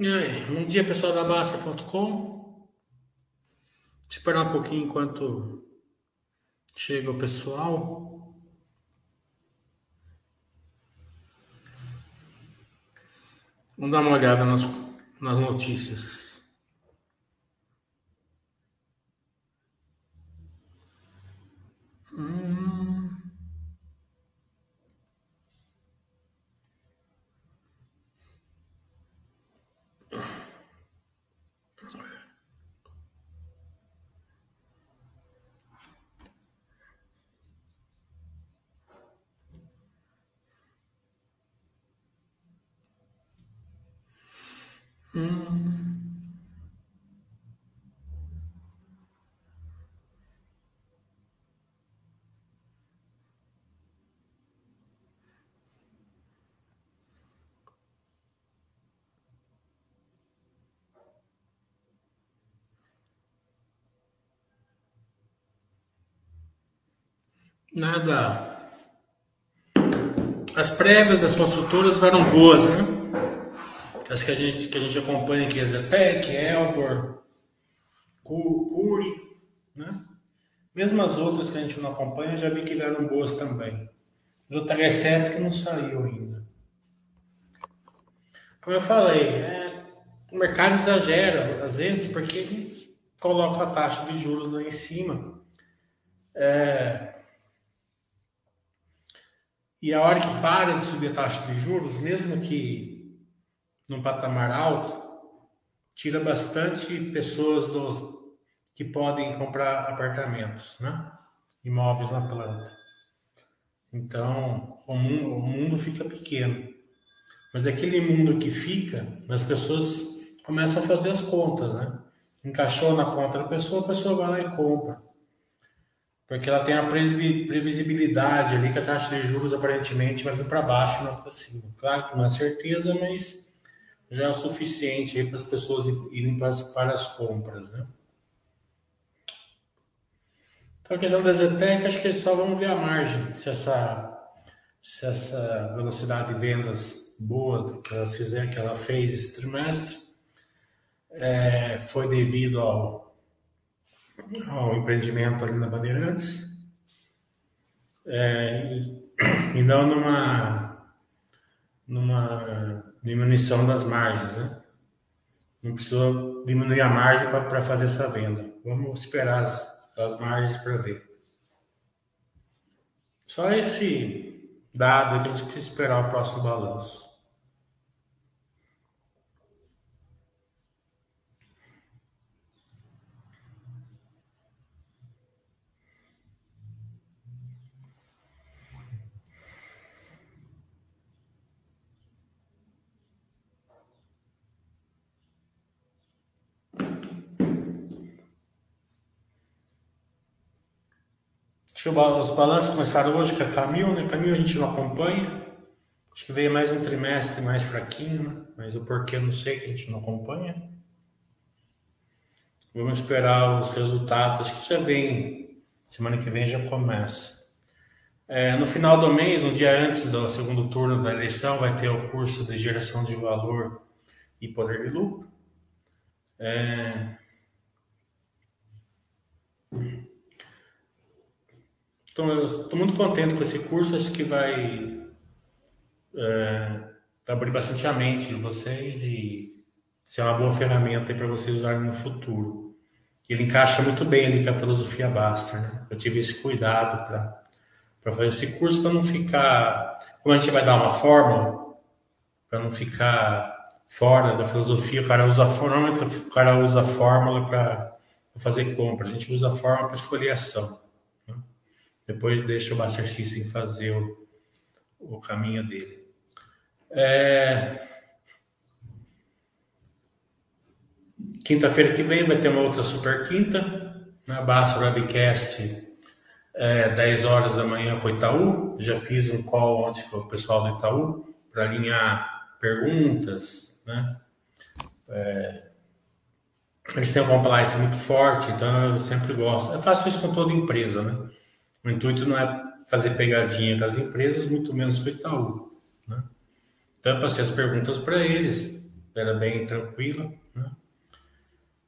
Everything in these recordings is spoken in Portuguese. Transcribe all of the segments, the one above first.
Bom dia pessoal da Basta.com. Esperar um pouquinho enquanto chega o pessoal. Vamos dar uma olhada nas, nas notícias. Hum. Nada. As prévias das construtoras eram boas, né? As que a gente, que a gente acompanha aqui, Zetec, Elbor, Curi, né? Mesmo as outras que a gente não acompanha, já vi que vieram boas também. JHSF que não saiu ainda. Como eu falei, é, o mercado exagera, às vezes, porque eles colocam a taxa de juros lá em cima. É, e a hora que para de subir a taxa de juros, mesmo que num patamar alto, tira bastante pessoas dos, que podem comprar apartamentos, né? imóveis na planta. Então, o mundo, o mundo fica pequeno. Mas aquele mundo que fica, as pessoas começam a fazer as contas, né? Encaixou na conta da pessoa, a pessoa vai lá e compra. Porque ela tem a previsibilidade ali que a taxa de juros aparentemente vai vir para baixo, não para cima. Claro que não é certeza, mas já é o suficiente para as pessoas irem para as, para as compras, né? Então a questão da Zetec, acho que só vamos ver a margem, se essa, se essa velocidade de vendas boa que ela, fizer, que ela fez esse trimestre é, foi devido ao ao empreendimento ali na Bandeirantes, é, e, e, não numa, numa diminuição das margens, né? Não precisou diminuir a margem para fazer essa venda. Vamos esperar as, as margens para ver. Só esse dado que a gente precisa esperar o próximo balanço. Os balanços começaram hoje com a Camil, né? Camil a gente não acompanha. Acho que veio mais um trimestre mais fraquinho, né? mas o porquê não sei que a gente não acompanha. Vamos esperar os resultados, que já vem, semana que vem já começa. É, no final do mês, um dia antes do segundo turno da eleição, vai ter o curso de geração de valor e poder de lucro. É, eu estou muito contente com esse curso, acho que vai é, abrir bastante a mente de vocês e ser uma boa ferramenta para vocês usarem no futuro. Ele encaixa muito bem ali com a filosofia Baster, né? Eu tive esse cuidado para fazer esse curso para não ficar. Como a gente vai dar uma fórmula, para não ficar fora da filosofia, o cara usa a fórmula, o cara usa fórmula para fazer compra, a gente usa a fórmula para escolher ação. Depois deixa o Master System fazer o, o caminho dele. É... Quinta-feira que vem vai ter uma outra super quinta, na Basta Webcast, é, 10 horas da manhã com o Itaú. Já fiz um call ontem com o pessoal do Itaú para alinhar perguntas, né? É, eles têm um compliance muito forte, então eu sempre gosto. Eu faço isso com toda empresa, né? O intuito não é fazer pegadinha com as empresas, muito menos com o Itaú. Né? Então, eu passei as perguntas para eles, era bem tranquila, né?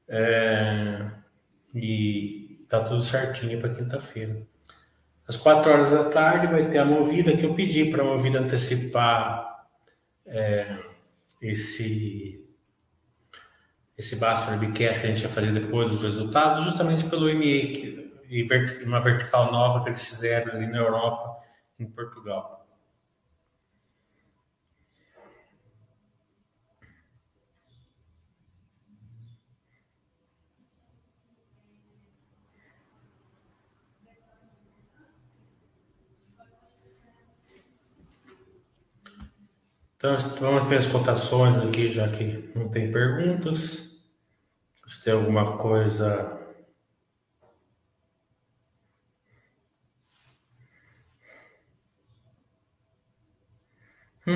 É, e tá tudo certinho para quinta-feira. Às quatro horas da tarde vai ter a movida que eu pedi para a movida antecipar é, esse esse Bachelor Bcast que a gente ia fazer depois dos resultados, justamente pelo MA e uma vertical nova que eles fizeram ali na Europa, em Portugal. Então, vamos ver as cotações aqui, já que não tem perguntas. Se tem alguma coisa.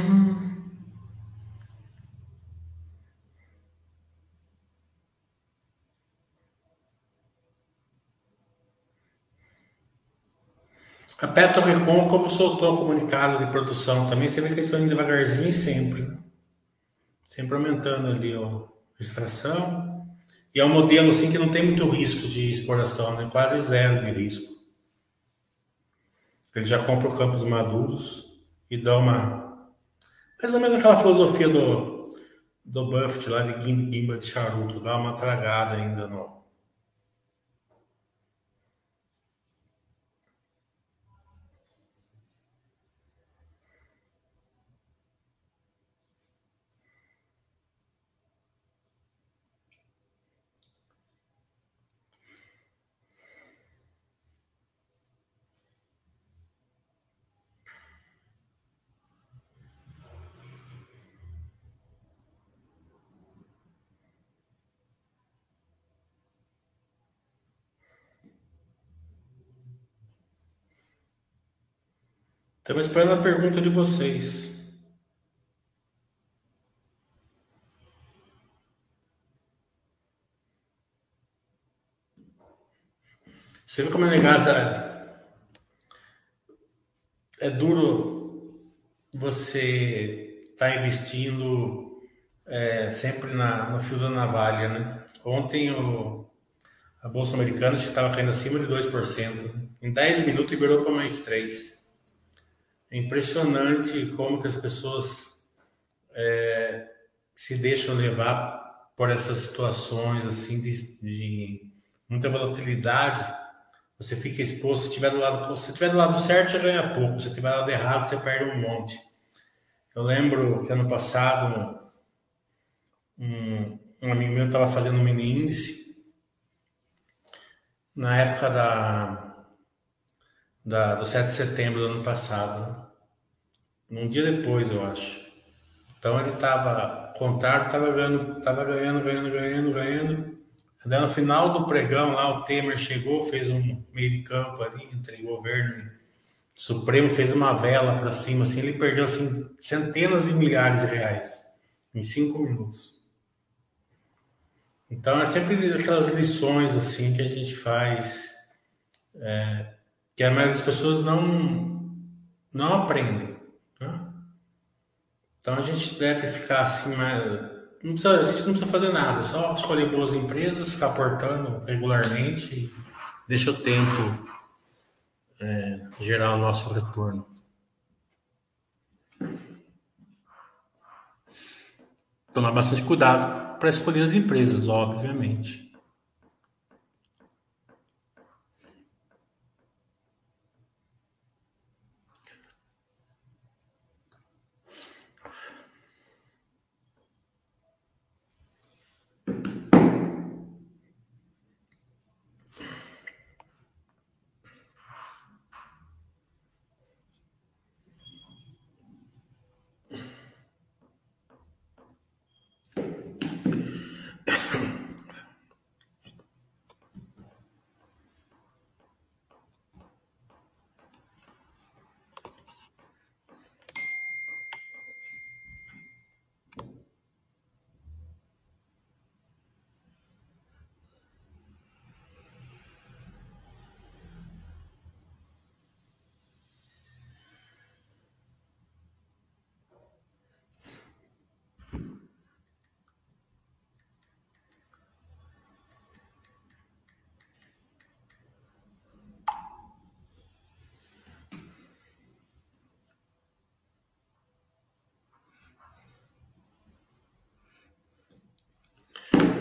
Hum. A Petro como soltou o comunicado de produção também, você vê que eles estão indo devagarzinho sempre. Né? Sempre aumentando ali a extração. E é um modelo assim que não tem muito risco de exploração, né? quase zero de risco. Ele já compra campos maduros e dá uma. Mais ou menos aquela filosofia do, do Buffett lá de guimba de charuto, dá uma tragada ainda no, Estamos esperando a pergunta de vocês. Você vê como é negada. É duro você estar tá investindo é, sempre na, no fio da navalha, né? Ontem o, a Bolsa Americana estava caindo acima de 2%. Em 10 minutos virou para mais 3%. É impressionante como que as pessoas é, se deixam levar por essas situações assim de, de, muita volatilidade. Você fica exposto. Se tiver do lado, se tiver do lado certo, você ganha pouco. Se tiver do lado errado, você perde um monte. Eu lembro que ano passado um, um amigo meu estava fazendo um mini índice na época da, da, do 7 de setembro do ano passado. Um dia depois, eu acho. Então ele estava contrário, estava ganhando, estava ganhando, ganhando, ganhando, ganhando. Daí no final do pregão lá, o Temer chegou, fez um meio de campo ali entre governo e Supremo, fez uma vela para cima, assim, ele perdeu assim centenas de milhares de reais em cinco minutos. Então é sempre aquelas lições assim que a gente faz, é, que a maioria das pessoas não não aprendem. Então a gente deve ficar assim, não precisa, a gente não precisa fazer nada, só escolher boas empresas, ficar portando regularmente e deixa o tempo é, gerar o nosso retorno. Tomar bastante cuidado para escolher as empresas, obviamente.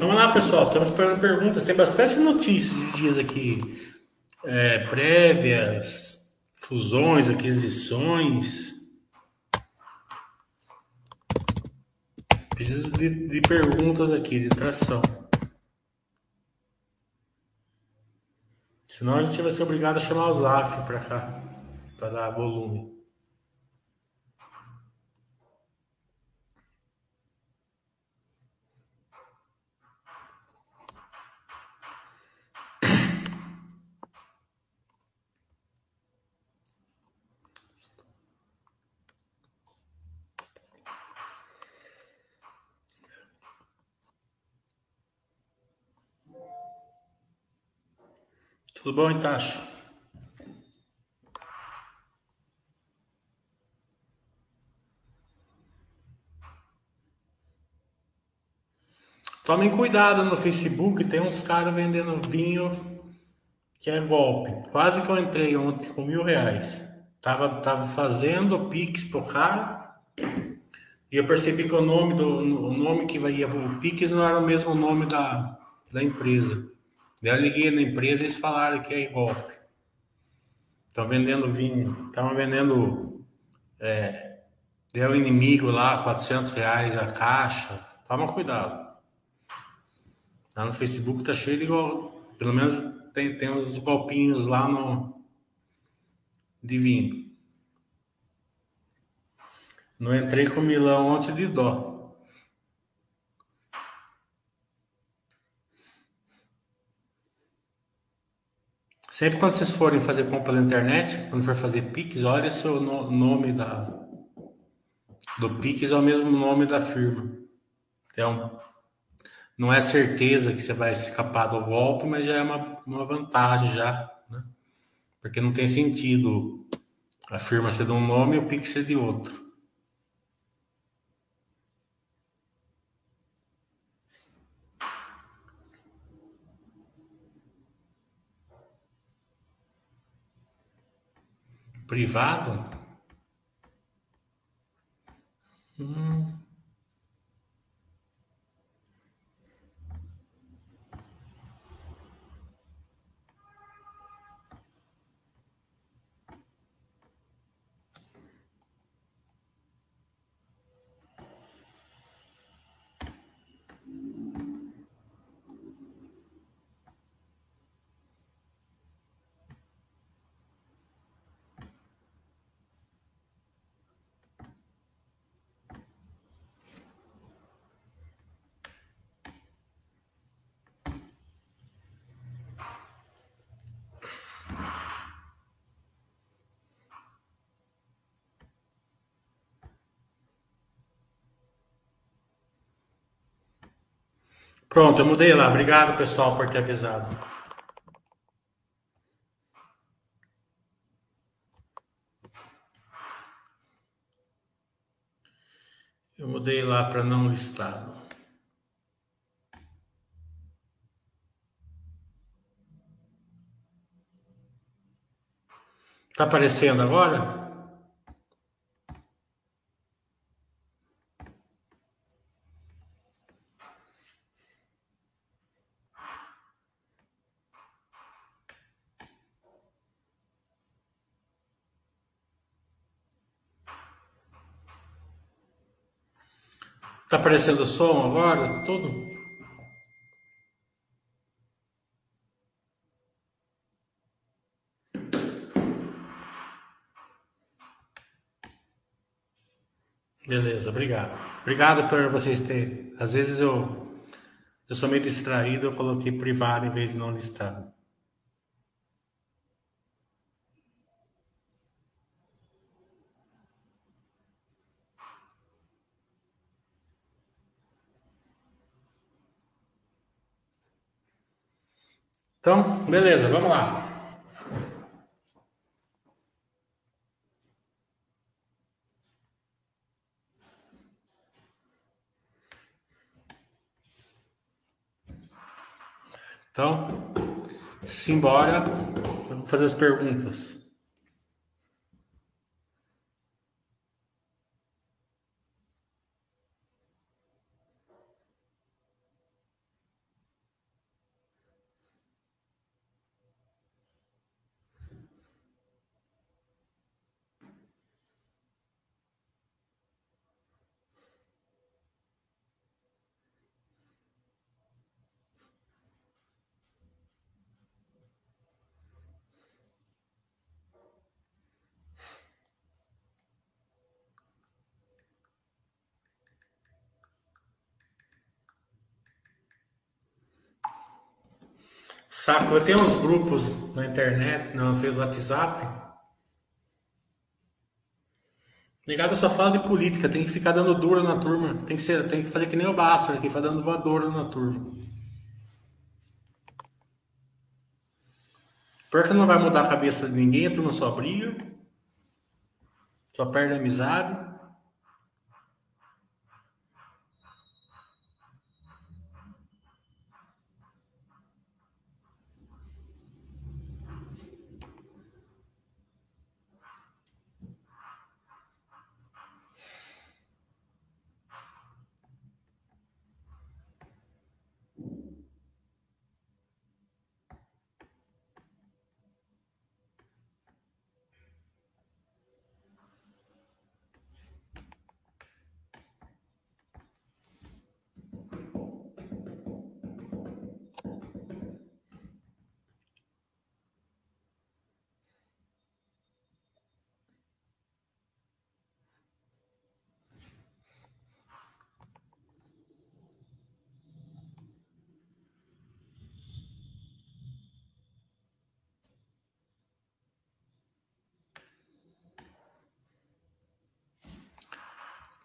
Vamos lá, pessoal. Estamos esperando perguntas. Tem bastante notícias esses dias aqui. É, prévias, fusões, aquisições. Preciso de, de perguntas aqui, de tração. Senão a gente vai ser obrigado a chamar o Zaf para cá, para dar volume. Tudo bom, Itachi? Tomem cuidado no Facebook, tem uns caras vendendo vinho que é golpe. Quase que eu entrei ontem com mil reais. Tava, tava fazendo Pix pro cara e eu percebi que o nome do o nome que ia pro Pix não era o mesmo nome da, da empresa. Eu liguei na empresa e eles falaram que é golpe. Estão vendendo vinho, estavam vendendo. É, deu inimigo lá, 400 reais a caixa. Toma cuidado. Lá no Facebook tá cheio de gol. Pelo menos tem, tem uns golpinhos lá no. de vinho. Não entrei com Milão ontem de dó. Sempre quando vocês forem fazer compra na internet, quando for fazer Pix, olha se o nome da, do Pix é o mesmo nome da firma. Então, não é certeza que você vai escapar do golpe, mas já é uma, uma vantagem já, né? Porque não tem sentido a firma ser de um nome e o Pix ser de outro. Privado? Hum. Pronto, eu mudei lá. Obrigado, pessoal, por ter avisado. Eu mudei lá para não listado. Tá aparecendo agora? Tá aparecendo som agora? Tudo? Beleza, obrigado. Obrigado por vocês terem. Às vezes eu, eu sou meio distraído, eu coloquei privado em vez de não listado. Então, beleza, vamos lá. Então, simbora, vamos fazer as perguntas. Saco, eu tenho uns grupos na internet, no WhatsApp. Ligado só fala de política, tem que ficar dando dura na turma. Tem que, ser, tem que fazer que nem o Basta, tem que ficar dando voadora na turma. Pior que não vai mudar a cabeça de ninguém, a turma só briga, só perde a amizade.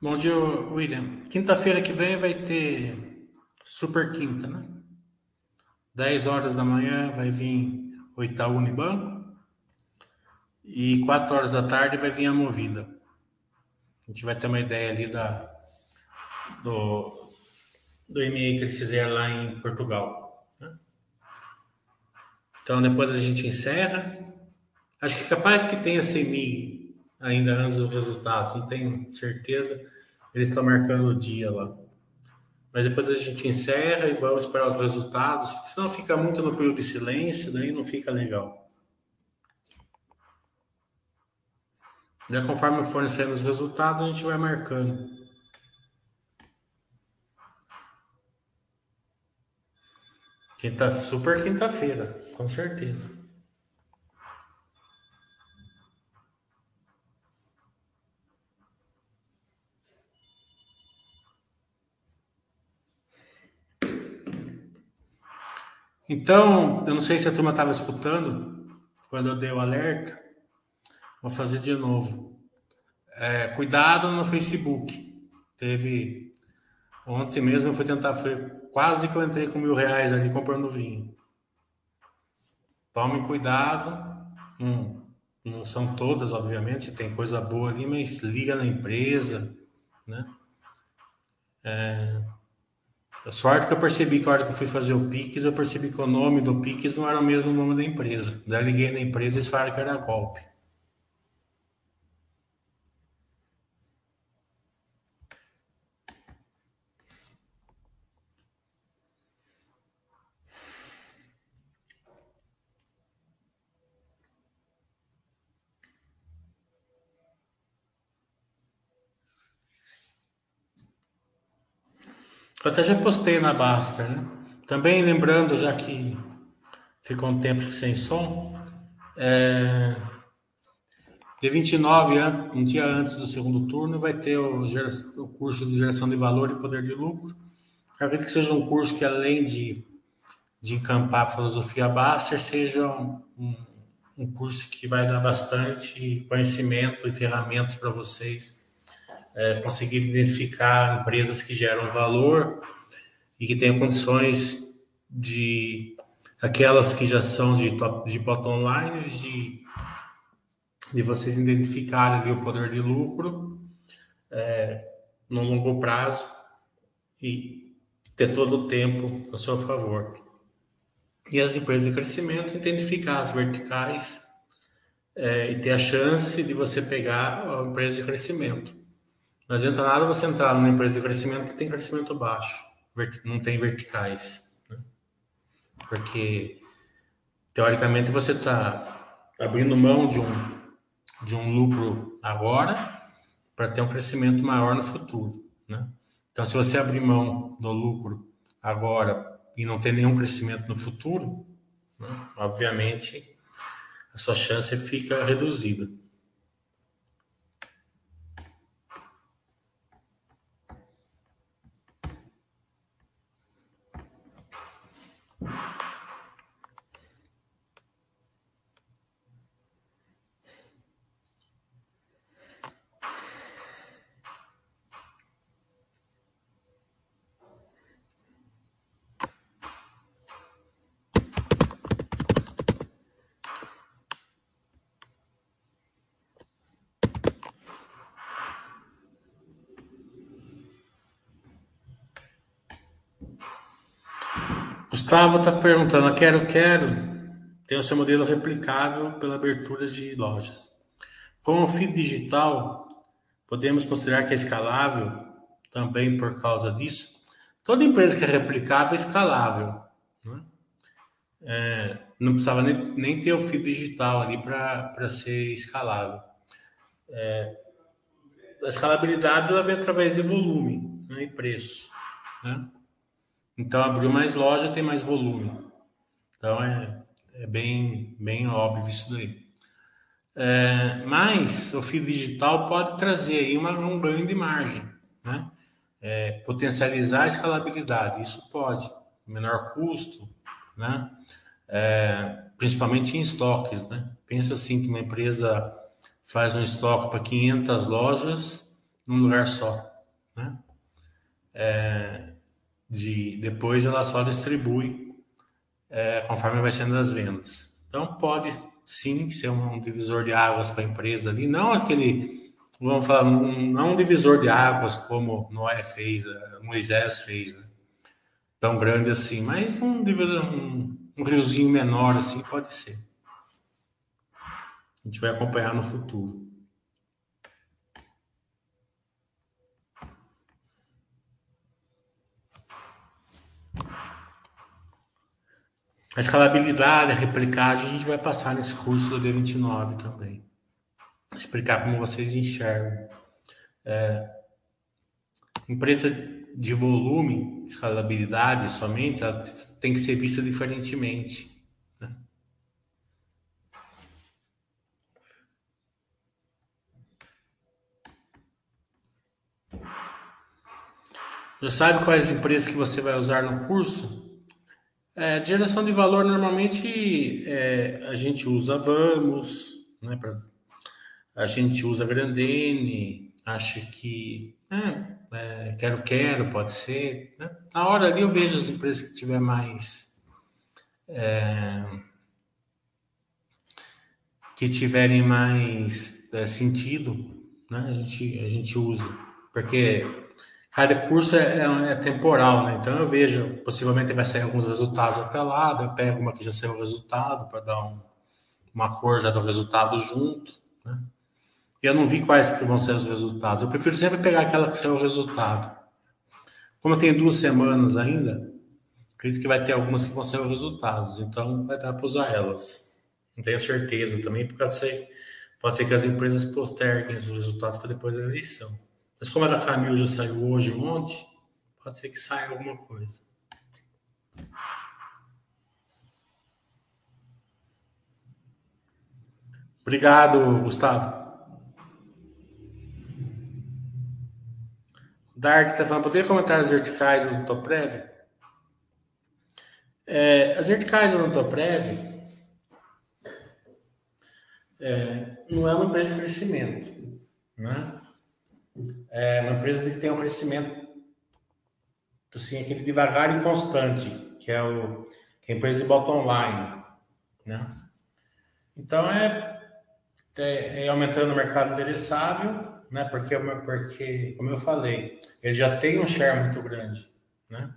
Bom dia, William. Quinta-feira que vem vai ter Super Quinta, né? 10 horas da manhã vai vir o Itaú Unibanco e 4 horas da tarde vai vir a Movida. A gente vai ter uma ideia ali da, do, do MA que eles fizeram lá em Portugal. Né? Então depois a gente encerra. Acho que capaz que tenha CMI ainda antes dos resultados, não tenho certeza. Eles estão marcando o dia lá. Mas depois a gente encerra e vamos esperar os resultados, porque senão fica muito no período de silêncio, daí não fica legal. Já conforme forem saindo os resultados, a gente vai marcando. Quinta, super quinta-feira, com certeza. Então, eu não sei se a turma estava escutando quando eu dei o alerta. Vou fazer de novo. É, cuidado no Facebook. Teve ontem mesmo eu fui tentar, foi quase que eu entrei com mil reais ali comprando vinho. Tome cuidado. Hum, não são todas, obviamente, tem coisa boa ali, mas liga na empresa, né? É, a sorte que eu percebi que a hora que eu fui fazer o Pix, eu percebi que o nome do Pix não era o mesmo nome da empresa. Daí liguei na empresa e eles falaram que era golpe. Eu até já postei na Basta, né? Também lembrando, já que ficou um tempo sem som, é... dia 29, um dia antes do segundo turno, vai ter o, o curso de geração de valor e poder de lucro. Acredito que seja um curso que, além de, de encampar a filosofia Baster, seja um, um curso que vai dar bastante conhecimento e ferramentas para vocês é, conseguir identificar empresas que geram valor e que tenham condições de aquelas que já são de, top, de bottom line, de, de vocês identificarem o poder de lucro é, no longo prazo e ter todo o tempo a seu favor. E as empresas de crescimento, identificar as verticais é, e ter a chance de você pegar a empresa de crescimento. Não adianta nada você entrar numa empresa de crescimento que tem crescimento baixo, não tem verticais. Né? Porque, teoricamente, você está abrindo mão de um, de um lucro agora para ter um crescimento maior no futuro. Né? Então, se você abrir mão do lucro agora e não ter nenhum crescimento no futuro, né? obviamente a sua chance fica reduzida. you Gustavo está perguntando, quero, quero, tem o seu modelo replicável pela abertura de lojas. Com o feed digital, podemos considerar que é escalável também por causa disso? Toda empresa que é replicável é escalável. Né? É, não precisava nem, nem, ter o feed digital ali para ser escalável. É, a escalabilidade ela vem através de volume né, e preço. Né? Então, abriu mais loja, tem mais volume. Então, é, é bem, bem óbvio isso daí. É, mas o fio digital pode trazer aí uma, um ganho de margem, né? É, potencializar a escalabilidade, isso pode, menor custo, né? É, principalmente em estoques, né? Pensa assim que uma empresa faz um estoque para 500 lojas num lugar só, né? É, de depois ela só distribui é, conforme vai sendo as vendas. Então pode sim ser um divisor de águas para a empresa ali, não aquele, vamos falar, não um divisor de águas como Noé fez, é, Moisés fez, né? tão grande assim, mas um divisor, um, um riozinho menor assim pode ser. A gente vai acompanhar no futuro. A escalabilidade, a replicagem, a gente vai passar nesse curso do D29 também. Explicar como vocês enxergam. É, empresa de volume, escalabilidade somente, ela tem que ser vista diferentemente. Né? Já sabe quais empresas que você vai usar no curso? É, de geração de valor, normalmente é, a gente usa Vamos, né, pra, a gente usa Grandene, acho que é, é, Quero Quero pode ser. Né? Na hora ali eu vejo as empresas que tiver mais. É, que tiverem mais é, sentido, né? a, gente, a gente usa. Porque cada curso é, é, é, temporal, né? Então eu vejo, possivelmente vai sair alguns resultados até lá, eu pego uma que já saiu o resultado para dar um, uma cor já do resultado junto, né? E eu não vi quais que vão ser os resultados. Eu prefiro sempre pegar aquela que saiu o resultado. Como eu tenho duas semanas ainda, acredito que vai ter algumas que vão ser os resultados, então vai dar para usar elas. Não tenho certeza também, porque pode ser, pode ser que as empresas posterguem os resultados para depois da eleição. Mas como a da Camil já saiu hoje um monte, pode ser que saia alguma coisa. Obrigado, Gustavo. Dark está falando, poderia comentar as verticais do Toprev? É, as verticais do Toprev é, não é uma empresa de crescimento, né? É uma empresa que tem um crescimento assim, aquele devagar e constante, que é, o, que é a empresa de bottom line. Né? Então, é, é, é aumentando o mercado endereçável, né? porque, porque, como eu falei, ele já tem um share muito grande. Né?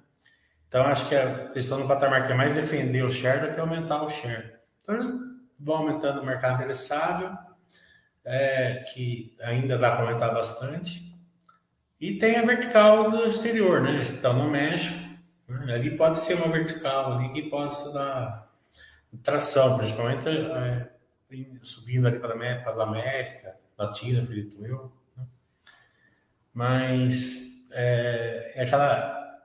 Então, acho que a questão do patamar que é mais defender o share do que aumentar o share. Então, eles vão aumentando o mercado endereçável, é, que ainda dá para aumentar bastante. E tem a vertical do exterior, né? Está no México. Né? Ali pode ser uma vertical ali que possa dar tração, principalmente é, subindo ali para a América Latina, acredito eu. Né? Mas é, é, aquela,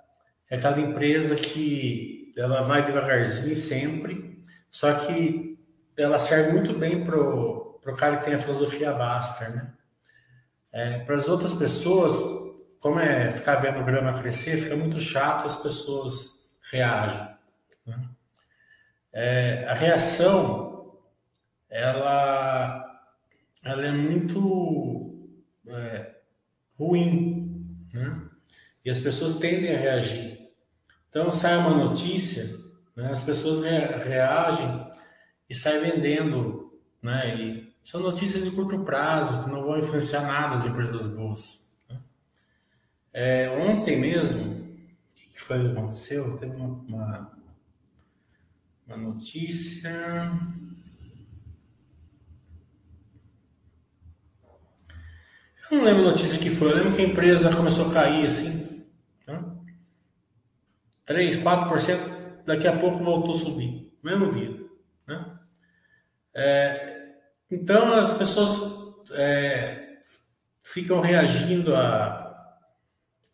é aquela empresa que ela vai devagarzinho sempre, só que ela serve muito bem para para o cara que tem a filosofia Baster, né? É, para as outras pessoas, como é ficar vendo o grama crescer, fica muito chato, as pessoas reagem. Né? É, a reação, ela, ela é muito é, ruim, né? E as pessoas tendem a reagir. Então sai uma notícia, né? as pessoas reagem e saem vendendo, né? E são notícias de curto prazo que não vão influenciar nada as empresas boas. Né? É, ontem mesmo, o que foi que aconteceu? Teve uma, uma, Uma notícia. Eu não lembro a notícia que foi. Eu lembro que a empresa começou a cair assim. Né? 3, 4%. Daqui a pouco voltou a subir. Mesmo dia. Né? É, então as pessoas é, ficam reagindo a,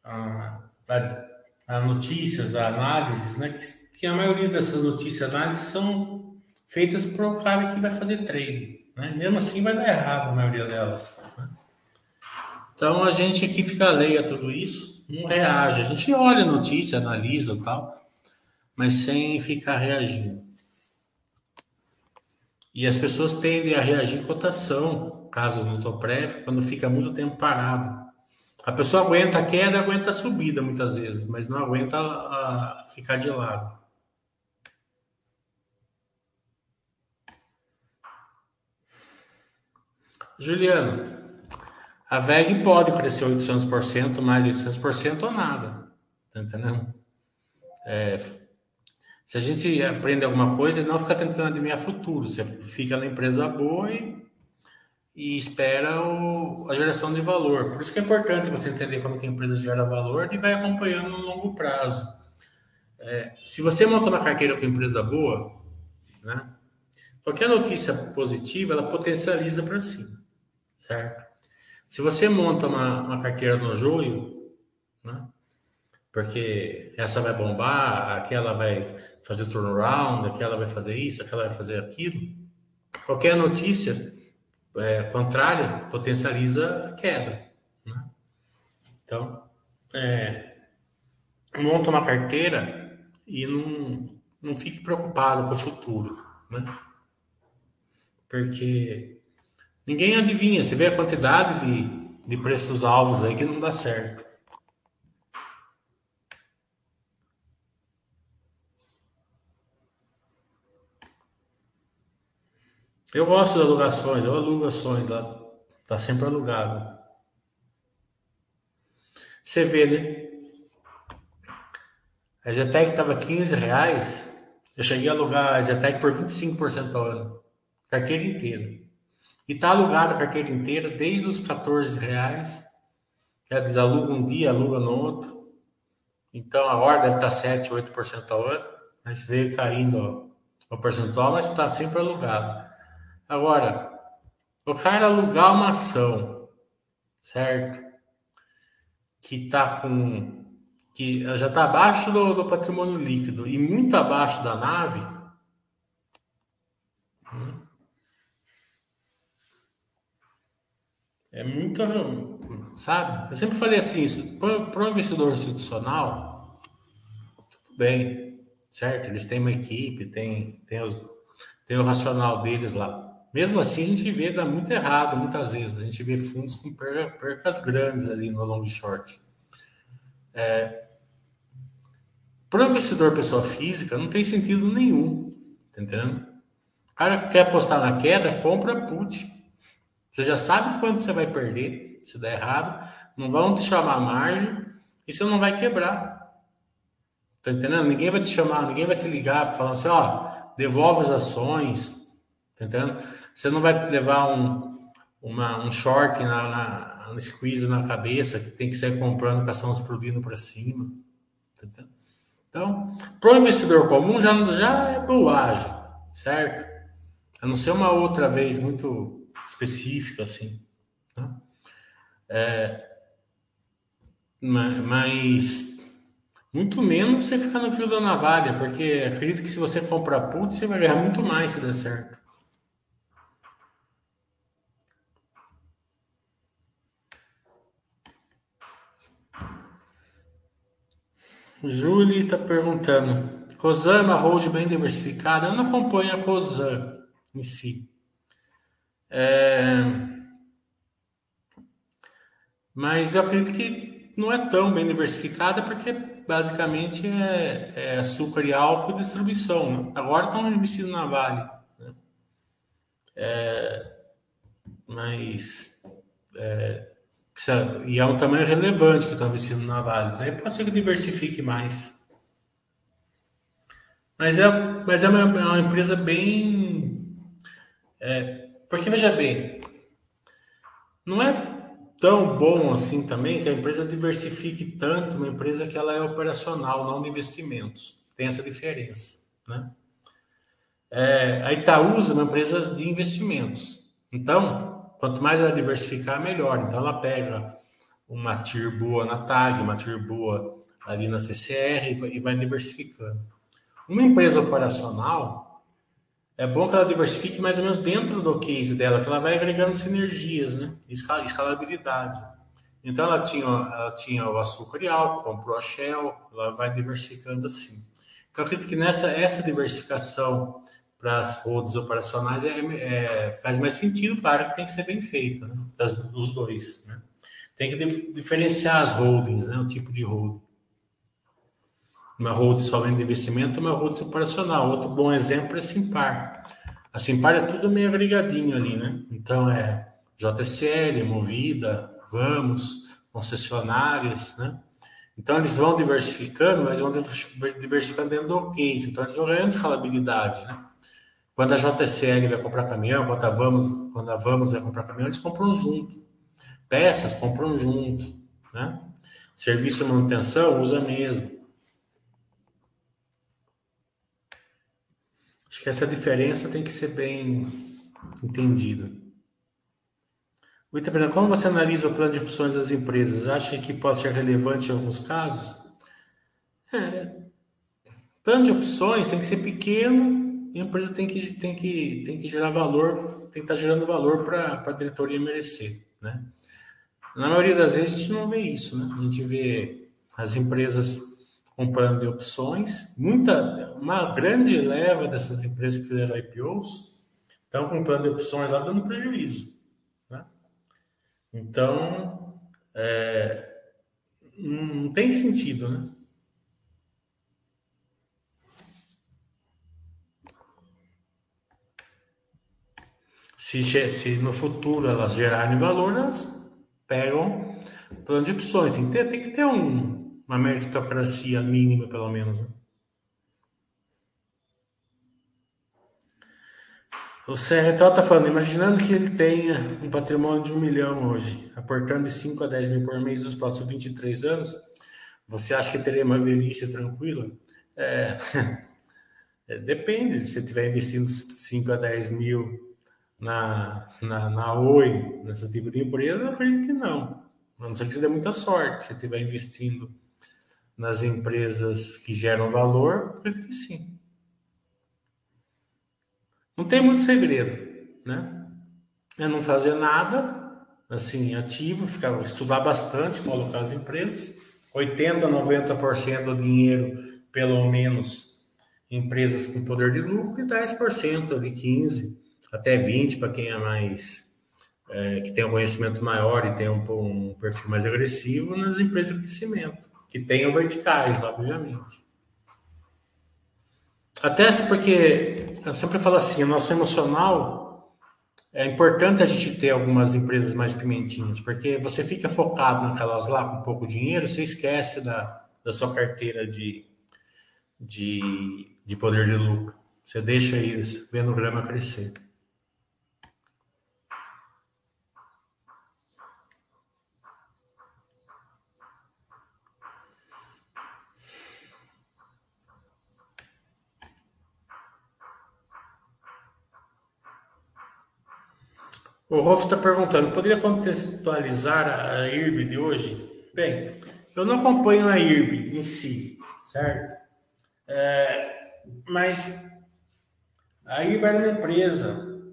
a, a, a, notícias, a análises, né? Que, que, a maioria dessas notícias, análises são feitas por um cara que vai fazer trade. Né? Mesmo assim vai dar errado a maioria delas. Né? Então a gente aqui fica alheio a tudo isso, não reage. A gente olha a notícia, analisa e tal, mas sem ficar reagindo. E as pessoas tendem a reagir em cotação, caso não estou prévio, quando fica muito tempo parado. A pessoa aguenta a queda, aguenta a subida muitas vezes, mas não aguenta a, a ficar de lado. Juliano, a VEG pode crescer 800%, mais de 800% ou nada. Tá entendendo? É, se a gente aprende alguma coisa, não fica tentando adivinhar futuro. Você fica na empresa boa e, e espera o, a geração de valor. Por isso que é importante você entender como que a empresa gera valor e vai acompanhando no longo prazo. É, se você monta uma carteira com empresa boa, né, qualquer notícia positiva, ela potencializa para cima, certo? Se você monta uma, uma carteira no joio, né? Porque essa vai bombar, aquela vai fazer turnaround, aquela vai fazer isso, aquela vai fazer aquilo. Qualquer notícia é, contrária potencializa a queda. Né? Então, é, monta uma carteira e não, não fique preocupado com o futuro. Né? Porque Ninguém adivinha. Você vê a quantidade de, de preços alvos aí que não dá certo. Eu gosto de alugações, eu alugo ações lá. Tá sempre alugado. Você vê, né? A Zetec estava 15 reais. Eu cheguei a alugar a Zetec por 25% ao ano. Carteira inteira. E está alugada a carteira inteira, desde os 14 reais. Já desaluga um dia, aluga no outro. Então a hora deve estar 7, 8% ao ano. Mas veio caindo o percentual, mas está sempre alugado. Agora, o cara alugar uma ação, certo? Que está com. que já está abaixo do, do patrimônio líquido e muito abaixo da nave É muito, sabe? Eu sempre falei assim, isso para o investidor institucional, tudo bem, certo? Eles têm uma equipe, tem, tem, os, tem o racional deles lá. Mesmo assim, a gente vê dá muito errado muitas vezes. A gente vê fundos com percas grandes ali no long short. É, para o investidor pessoa física, não tem sentido nenhum. Tá entendendo? O cara que quer apostar na queda, compra put. Você já sabe quanto você vai perder se der errado, não vão te chamar margem e você não vai quebrar. Tá entendendo? Ninguém vai te chamar, ninguém vai te ligar falando assim, ó, devolve as ações. Tá entendendo? Você não vai levar um, uma, um short na, na, na squeeze na cabeça que tem que sair comprando com ação explodindo para cima. Então, para o investidor comum já, já é boagem, certo? A não ser uma outra vez muito específica, assim. Né? É, mas muito menos você ficar no fio da navalha, porque acredito que se você comprar put, você vai ganhar muito mais se der certo. Julie está perguntando: Cosan é uma hold bem diversificada? Eu não acompanho a Cosan em si. É... Mas eu acredito que não é tão bem diversificada porque basicamente é, é açúcar e álcool e distribuição. Né? Agora estão investindo na Vale. Né? É... Mas é... e é um tamanho relevante que estão investindo na Vale. Daí pode ser que diversifique mais. Mas é, mas é uma, é uma empresa bem. É, porque veja bem, não é tão bom assim também que a empresa diversifique tanto, uma empresa que ela é operacional, não de investimentos. Tem essa diferença, né? É, a Itaúsa é uma empresa de investimentos. Então, quanto mais ela diversificar, melhor. Então, ela pega uma TIR boa na TAG, uma TIR boa ali na CCR e vai diversificando. Uma empresa operacional, é bom que ela diversifique mais ou menos dentro do case dela, que ela vai agregando sinergias, né? Escalabilidade. Então, ela tinha, ela tinha o açúcar e álcool, comprou a Shell, ela vai diversificando assim. Então, acredito que nessa essa diversificação para as rodas operacionais é, é, faz mais sentido, claro que tem que ser bem feito, né? Das, dos dois. Né? Tem que dif diferenciar as holdings, né? o tipo de holding. Uma holding somente de investimento, uma holding operacional. Outro bom exemplo é Simpar. A Simpar é tudo meio agregadinho ali, né? Então é JCL, Movida, Vamos, concessionárias, né? Então eles vão diversificando, mas vão diversificando dentro do case. Então eles vão ganhando escalabilidade, né? Quando a JCL vai comprar caminhão, quando a Vamos, quando a Vamos vai comprar caminhão, eles compram junto. Peças compram junto, né? Serviço de manutenção usa mesmo. Acho que essa diferença tem que ser bem entendida. Muito bem. Como você analisa o plano de opções das empresas? Acha que pode ser relevante em alguns casos? É. Plano de opções tem que ser pequeno e a empresa tem que, tem que, tem que gerar valor, tem que estar gerando valor para a diretoria merecer, né? Na maioria das vezes a gente não vê isso, né? A gente vê as empresas comprando opções, muita, uma grande leva dessas empresas que fizeram IPOs estão comprando opções lá dando prejuízo, né? Então, é, não tem sentido, né? Se, se no futuro elas gerarem valor, elas pegam plano de opções. Tem, tem que ter um, uma meritocracia mínima, pelo menos. Né? O CRTO está falando, imaginando que ele tenha um patrimônio de um milhão hoje, aportando de 5 a 10 mil por mês nos próximos 23 anos, você acha que teria uma velhice tranquila? É, é, depende, se você estiver investindo 5 a 10 mil na, na, na Oi, nesse tipo de empresa, acredito que não. A não ser que você dê muita sorte. Se estiver investindo nas empresas que geram valor, acredito que sim. Não tem muito segredo, né? É não fazer nada, assim, ativo, ficar, estudar bastante, colocar as empresas. 80, 90% do dinheiro, pelo menos, em empresas com poder de lucro, e 10% de 15% até 20 para quem é mais é, que tem um conhecimento maior e tem um, um, perfil mais agressivo nas empresas de crescimento, que tenham verticais, obviamente. Até porque eu sempre falo assim, o nosso emocional é importante a gente ter algumas empresas mais pimentinhas, porque você fica focado naquelas lá com pouco dinheiro, você esquece da, da sua carteira de, de, de poder de lucro. Você deixa isso, vendo o grama crescer. O Rolf está perguntando, poderia contextualizar a IRB de hoje? Bem, eu não acompanho a IRB em si, certo? É, mas a IRB era uma empresa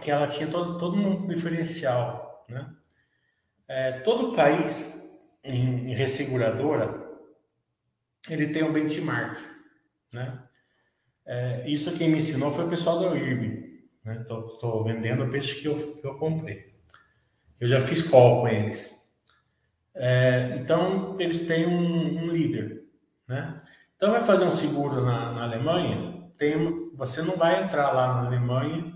que ela tinha todo, todo um diferencial, né? É, todo país em, em resseguradora ele tem um benchmark, né? É, isso quem me ensinou foi o pessoal da IRB. Estou né? vendendo peixe que eu, que eu comprei. Eu já fiz call com eles. É, então, eles têm um, um, líder. Né? Então, vai fazer um seguro na, na Alemanha, tem, você não vai entrar lá na Alemanha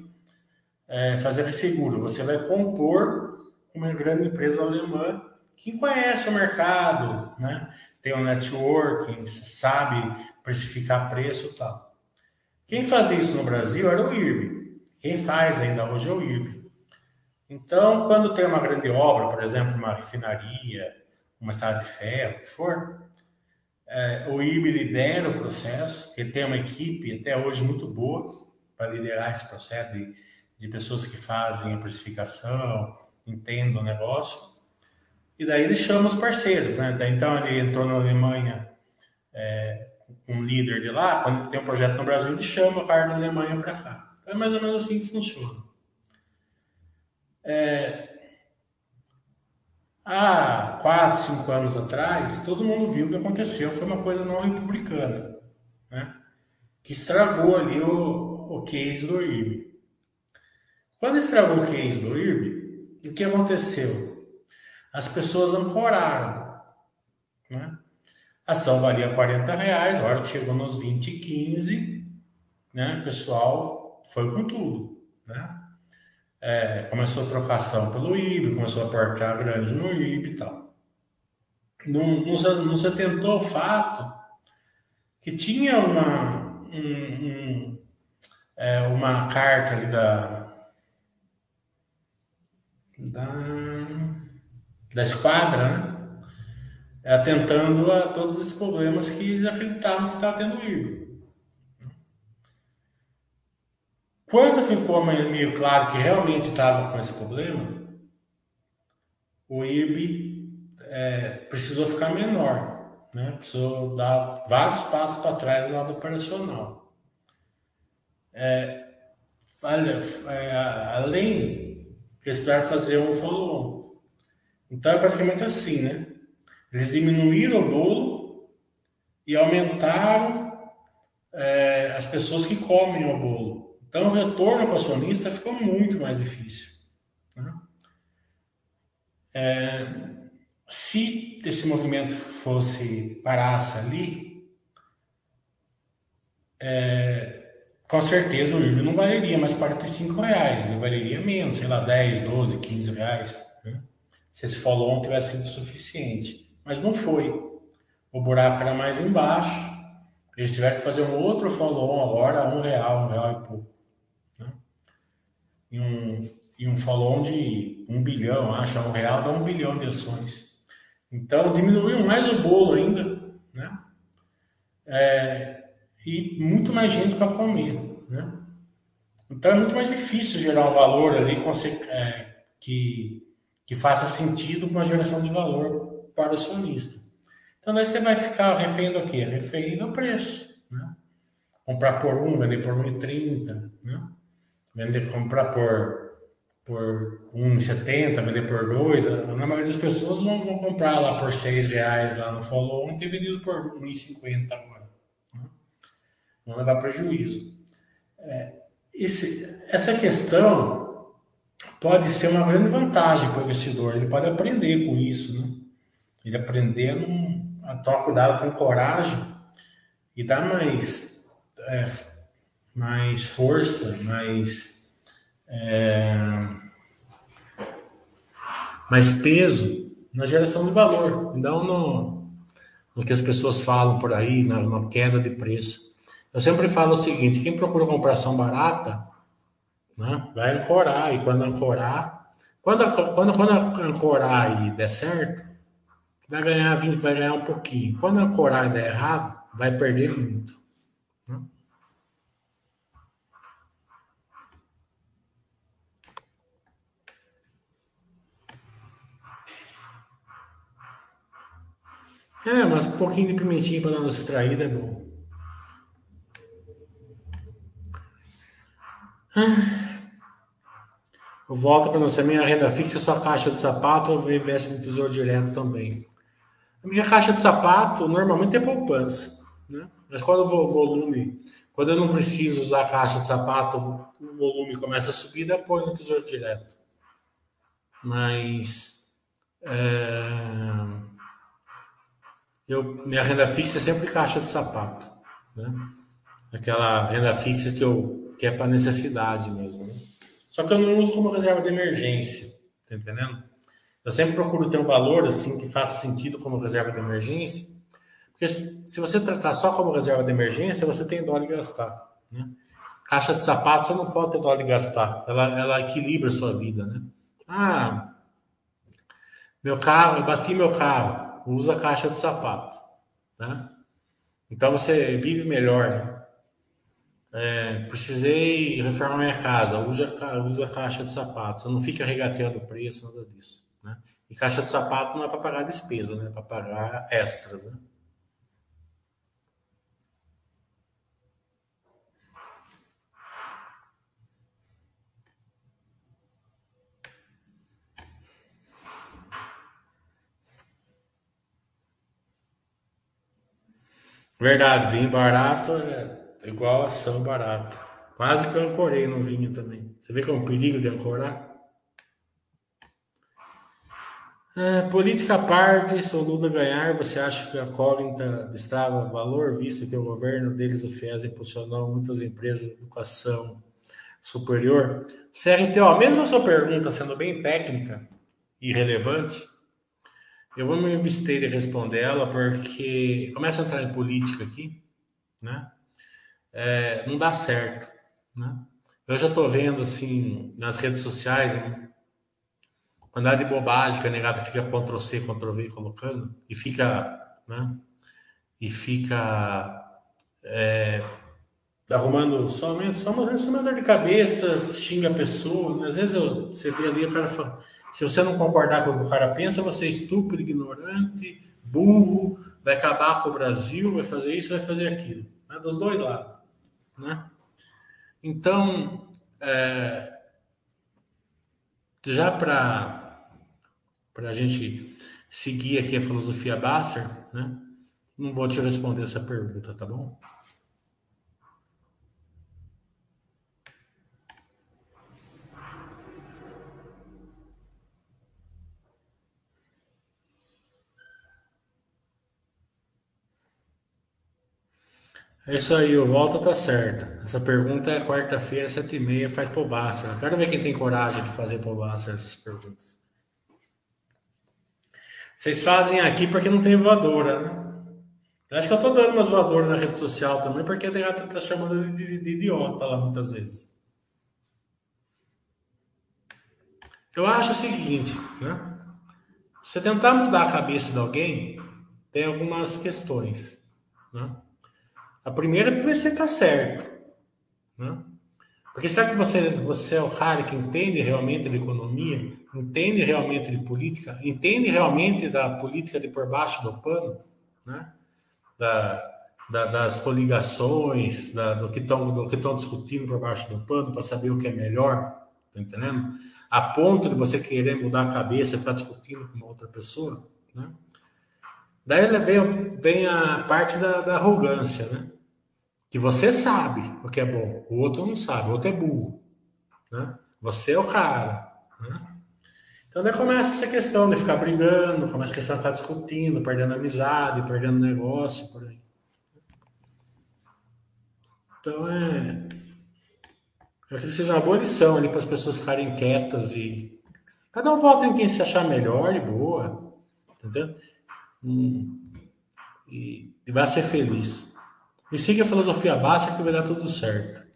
é, fazer seguro, você vai compor uma grande empresa alemã que conhece o mercado, né? tem um networking, sabe precificar preço e tal. Quem fazia isso no Brasil era o IRB. Quem faz ainda hoje é o IRB. Então, quando tem uma grande obra, por exemplo, uma refinaria, uma estrada de ferro, o que for, é, o IRB lidera o processo, ele tem uma equipe até hoje muito boa para liderar esse processo de, de pessoas que fazem a precificação, entendem o negócio. E daí ele chama os parceiros, né? Daí, então ele entrou na Alemanha é, um líder de lá, quando tem um projeto no Brasil, ele chama o cara da Alemanha para cá. É mais ou menos assim que funciona. É, há quatro, cinco anos atrás, todo mundo viu o que aconteceu, foi uma coisa não republicana, né? que estragou ali o, o case do IRB. Quando estragou o case do IRB, o que aconteceu? As pessoas ancoraram. Né? A ação valia 40 reais, a hora que chegou nos 20 e 15, né? o pessoal foi com tudo. Né? é, começou a trocação pelo IB, começou a aportar grande no IB e tal. Não, não, se, não se atentou ao fato que tinha uma, um, um, é, uma carta ali da, da, da esquadra, né? atentando a todos esses problemas que eles acreditavam que estava tendo o IRB. Quando ficou meio claro que realmente estava com esse problema, o IRB é, precisou ficar menor, né? precisou dar vários passos para trás no lado operacional. É, olha, é, além, eles precisaram fazer um follow-on. Então é praticamente assim, né? Eles diminuíram o bolo e aumentaram é, as pessoas que comem o bolo. Então, o retorno para o acionista ficou muito mais difícil. Né? É, se esse movimento fosse parasse ali, é, com certeza o IRB não valeria mais 45 reais, ele valeria menos, sei lá, 10, 12, 15 reais. Né? Se esse follow-on tivesse sido suficiente. Mas não foi. O buraco era mais embaixo. Eles tiveram que fazer um outro follow-on agora, um real, um real e pouco e um, e um follow de um bilhão, acho, um real dá um bilhão de ações. Então, diminuiu mais o bolo ainda, né? É, e muito mais gente para comer, né? Então, é muito mais difícil gerar um valor ali é, que, que faça sentido com a geração de valor para o acionista. Então, daí você vai ficar refém do quê? Refém do preço, né? Comprar por um, vender por 1,30, né? Vender, comprar por, por 1,70, vender por 2, na maioria das pessoas vão, vão comprar lá por 6 reais lá no follow e ter vendido por 1,50 agora. Né? Vão levar prejuízo. É, esse, essa questão pode ser uma grande vantagem para o investidor, ele pode aprender com isso, né? Ele aprendendo a tomar cuidado com coragem e dar mais é, mais força, mais, é, mais peso na geração de valor, não no, no que as pessoas falam por aí, na, na queda de preço. Eu sempre falo o seguinte: quem procura comprar ação barata, né, vai ancorar, e quando ancorar, quando, quando, quando ancorar e der certo, vai ganhar 20, vai ganhar um pouquinho. Quando ancorar e der errado, vai perder muito. Né? É, mas um pouquinho de pimentinha para dar uma distraída é bom. Volta para você, minha renda fixa, sua caixa de sapato ou investe no tesouro direto também. A minha caixa de sapato normalmente é poupança, né? Mas quando o volume, quando eu não preciso usar a caixa de sapato, o volume começa a subir, daí põe no tesouro direto. Mas é eu, minha renda fixa é sempre caixa de sapato, né? Aquela renda fixa que, eu, que é para necessidade mesmo. Né? Só que eu não uso como reserva de emergência, tá entendendo? Eu sempre procuro ter um valor assim que faça sentido como reserva de emergência, Porque se você tratar só como reserva de emergência, você tem dó de gastar. Né? Caixa de sapato, você não pode ter dó de gastar. Ela, ela equilibra a sua vida. Né? Ah, meu carro, eu bati meu carro, usa a caixa de sapato. Né? Então você vive melhor. É, precisei reformar minha casa, usa, usa a caixa de sapatos, não fica regateando o preço, nada disso. Né? E caixa de sapato não é para pagar despesa, né? é para pagar extras. Né? Verdade, vinho barato é igual ação barata. Quase que eu ancorei no vinho também. Você vê que é um perigo de ancorar? É, política à parte, se o Lula ganhar, você acha que a Collin destrava valor, visto que o governo deles, o FIES, impulsionou muitas empresas de educação superior? CRT, ó, mesmo a sua pergunta sendo bem técnica e relevante, eu vou me abster de responder ela porque começa a entrar em política aqui, né? É, não dá certo, né? Eu já estou vendo assim nas redes sociais uma quantidade de bobagem que a negada fica Ctrl C, Ctrl V colocando e fica, né? E fica é, arrumando só só dor de cabeça, xinga a pessoa. Às vezes eu, você vê ali o cara fala se você não concordar com o que o cara pensa, você é estúpido, ignorante, burro, vai acabar com o Brasil, vai fazer isso, vai fazer aquilo. Né? Dos dois lados. Né? Então, é, já para a gente seguir aqui a filosofia Basser, né? não vou te responder essa pergunta, tá bom? É isso aí, o Volta tá certo. Essa pergunta é quarta-feira, sete e meia, faz Basta. Quero ver quem tem coragem de fazer Basta essas perguntas. Vocês fazem aqui porque não tem voadora, né? Eu acho que eu tô dando umas voadoras na rede social também, porque a gente tá chamando de, de, de idiota lá muitas vezes. Eu acho o seguinte, né? Você tentar mudar a cabeça de alguém, tem algumas questões, né? A primeira é que você está certo. Né? Porque será que você, você é o cara que entende realmente de economia, entende realmente de política, entende realmente da política de por baixo do pano, né? da, da, das coligações, da, do que estão discutindo por baixo do pano para saber o que é melhor, tá entendendo? A ponto de você querer mudar a cabeça e ficar discutindo com uma outra pessoa, né? Daí vem, vem a parte da, da arrogância, né? Que você sabe o que é bom, o outro não sabe, o outro é burro. Né? Você é o cara. Né? Então daí começa essa questão de ficar brigando, começa a questão de ficar discutindo, perdendo amizade, perdendo negócio, por aí. Então é. Eu acredito que seja uma boa lição ali para as pessoas ficarem quietas e. Cada um vota em quem se achar melhor e boa. Entendeu? Hum, e, e vai ser feliz. E siga a filosofia básica que vai dar tudo certo.